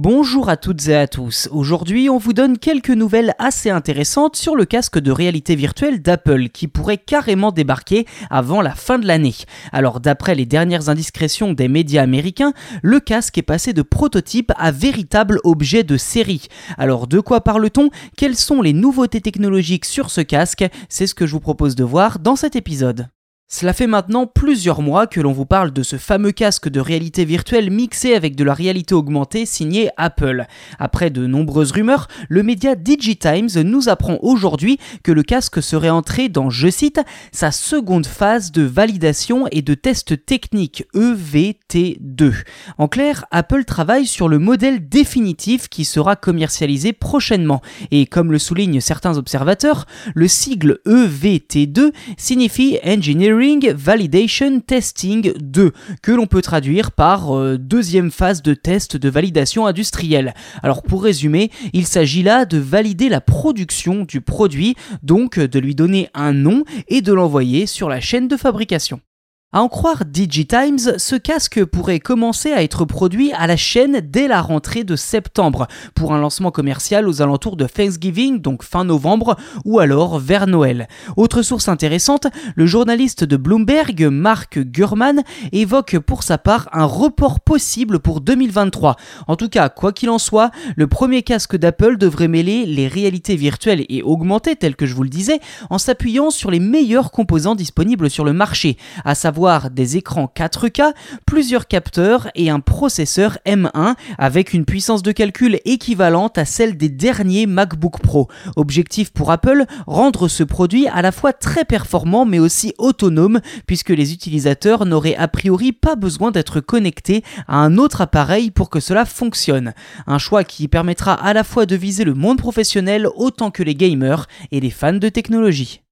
Bonjour à toutes et à tous. Aujourd'hui, on vous donne quelques nouvelles assez intéressantes sur le casque de réalité virtuelle d'Apple qui pourrait carrément débarquer avant la fin de l'année. Alors, d'après les dernières indiscrétions des médias américains, le casque est passé de prototype à véritable objet de série. Alors, de quoi parle-t-on? Quelles sont les nouveautés technologiques sur ce casque? C'est ce que je vous propose de voir dans cet épisode. Cela fait maintenant plusieurs mois que l'on vous parle de ce fameux casque de réalité virtuelle mixé avec de la réalité augmentée signé Apple. Après de nombreuses rumeurs, le média DigiTimes nous apprend aujourd'hui que le casque serait entré dans, je cite, sa seconde phase de validation et de test technique EVT2. En clair, Apple travaille sur le modèle définitif qui sera commercialisé prochainement. Et comme le soulignent certains observateurs, le sigle EVT2 signifie Engineering Validation Testing 2, que l'on peut traduire par euh, deuxième phase de test de validation industrielle. Alors pour résumer, il s'agit là de valider la production du produit, donc de lui donner un nom et de l'envoyer sur la chaîne de fabrication. À en croire DigiTimes, ce casque pourrait commencer à être produit à la chaîne dès la rentrée de septembre, pour un lancement commercial aux alentours de Thanksgiving, donc fin novembre, ou alors vers Noël. Autre source intéressante, le journaliste de Bloomberg, Mark Gurman, évoque pour sa part un report possible pour 2023. En tout cas, quoi qu'il en soit, le premier casque d'Apple devrait mêler les réalités virtuelles et augmentées, telles que je vous le disais, en s'appuyant sur les meilleurs composants disponibles sur le marché, à savoir des écrans 4K, plusieurs capteurs et un processeur M1 avec une puissance de calcul équivalente à celle des derniers MacBook Pro. Objectif pour Apple, rendre ce produit à la fois très performant mais aussi autonome puisque les utilisateurs n'auraient a priori pas besoin d'être connectés à un autre appareil pour que cela fonctionne. Un choix qui permettra à la fois de viser le monde professionnel autant que les gamers et les fans de technologie.